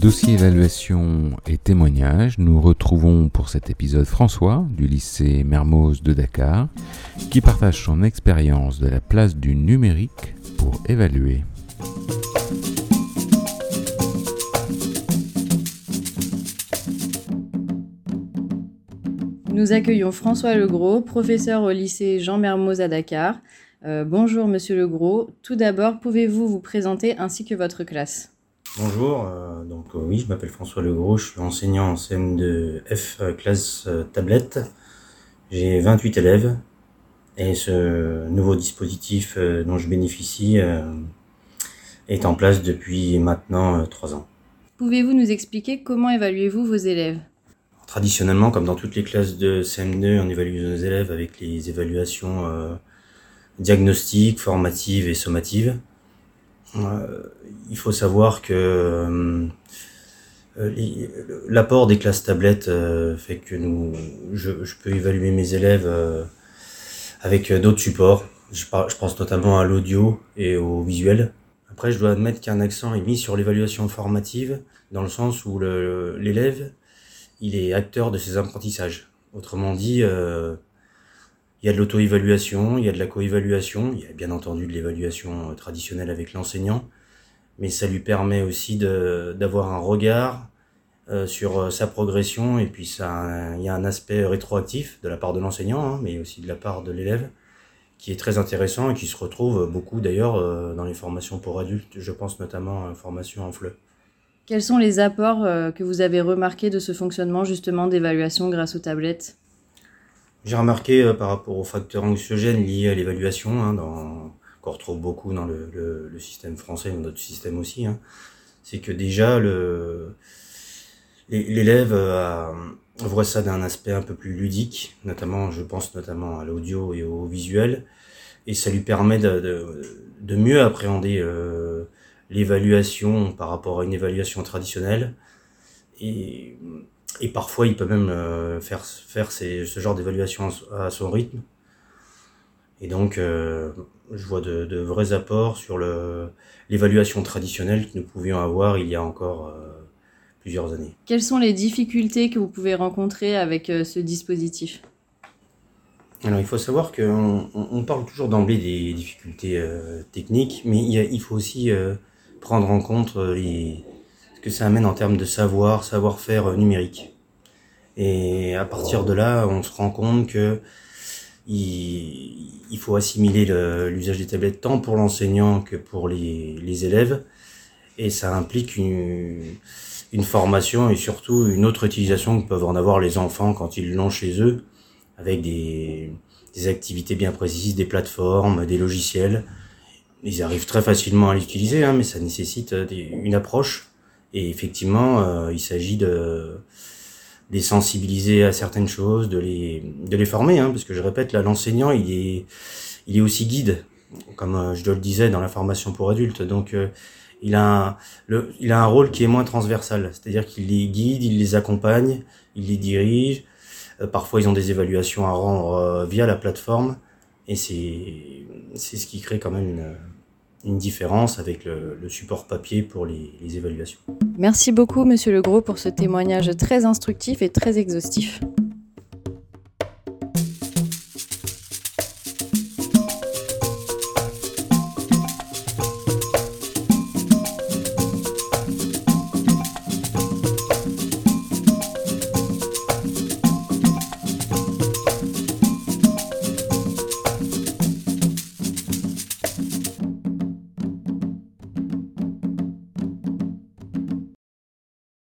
Dossier évaluation et témoignage, nous retrouvons pour cet épisode François du lycée Mermoz de Dakar qui partage son expérience de la place du numérique pour évaluer. Nous accueillons François Legros, professeur au lycée Jean Mermoz à Dakar. Euh, bonjour Monsieur Legros. Tout d'abord, pouvez-vous vous présenter ainsi que votre classe? Bonjour, euh, donc euh, oui, je m'appelle François Legros, je suis enseignant en CM2F euh, classe euh, tablette. J'ai 28 élèves et ce nouveau dispositif dont je bénéficie est en place depuis maintenant 3 ans. Pouvez-vous nous expliquer comment évaluez-vous vos élèves? Traditionnellement, comme dans toutes les classes de CM2, on évalue nos élèves avec les évaluations diagnostiques, formatives et sommatives. Euh, il faut savoir que euh, l'apport des classes tablettes euh, fait que nous, je, peux évaluer mes élèves avec d'autres supports. Je, pense notamment à l'audio et au visuel. Après, je dois admettre qu'un accent est mis sur l'évaluation formative, dans le sens où l'élève, il est acteur de ses apprentissages. Autrement dit, il y a de l'auto-évaluation, il y a de la co-évaluation, il y a bien entendu de l'évaluation euh, traditionnelle avec l'enseignant, mais ça lui permet aussi d'avoir un regard euh, sur euh, sa progression et puis il y a un aspect rétroactif de la part de l'enseignant, hein, mais aussi de la part de l'élève, qui est très intéressant et qui se retrouve beaucoup d'ailleurs dans les formations pour adultes, je pense notamment à la formation en FLE. Quels sont les apports que vous avez remarqués de ce fonctionnement justement d'évaluation grâce aux tablettes? J'ai remarqué euh, par rapport aux facteurs anxiogènes liés à l'évaluation, hein, dans- qu'on retrouve beaucoup dans le, le- le système français, dans notre système aussi, hein, c'est que déjà le l'é- l'élève euh, voit ça d'un aspect un peu plus ludique, notamment, je pense notamment à l'audio et au visuel, et ça lui permet de, de, de mieux appréhender euh, l'évaluation par rapport à une évaluation traditionnelle. Et, et parfois, il peut même euh, faire, faire ces- ce genre d'évaluation à son- rythme. Et donc, euh, je vois de, de vrais apports sur l'évaluation traditionnelle que nous pouvions avoir il y a encore euh, plusieurs années. Quelles sont les difficultés que vous pouvez rencontrer avec euh, ce dispositif? Alors, il faut savoir qu'on on, on parle toujours d'emblée des difficultés techniques, mais il, y a- il faut aussi prendre en compte les, que ça amène en termes de savoir, savoir-faire euh, numérique. Et à partir de là, on se rend compte que il, faut assimiler le- l'usage des tablettes tant pour l'enseignant que pour les, élèves. Et ça implique une, formation et surtout une autre utilisation que peuvent en avoir les enfants quand ils l'ont chez eux avec des, activités bien précises, des plateformes, des logiciels. Ils arrivent très facilement à l'utiliser, hein, mais ça nécessite euh, une approche. Et effectivement, euh, il s'agit de les sensibiliser à certaines choses, de les de les former, hein, parce que je répète, là, l'enseignant, il est il est aussi guide, comme euh, je le disais dans la formation pour adultes. Donc, euh, il a un, le, il a un rôle qui est moins transversal, c'est-à-dire qu'il les guide, il les accompagne, il les dirige. Euh, parfois, ils ont des évaluations à rendre euh, via la plateforme, et c'est c'est ce qui crée quand même une, une différence avec le, support papier pour les, les évaluations. Merci beaucoup Monsieur Legros pour ce témoignage très instructif et très exhaustif.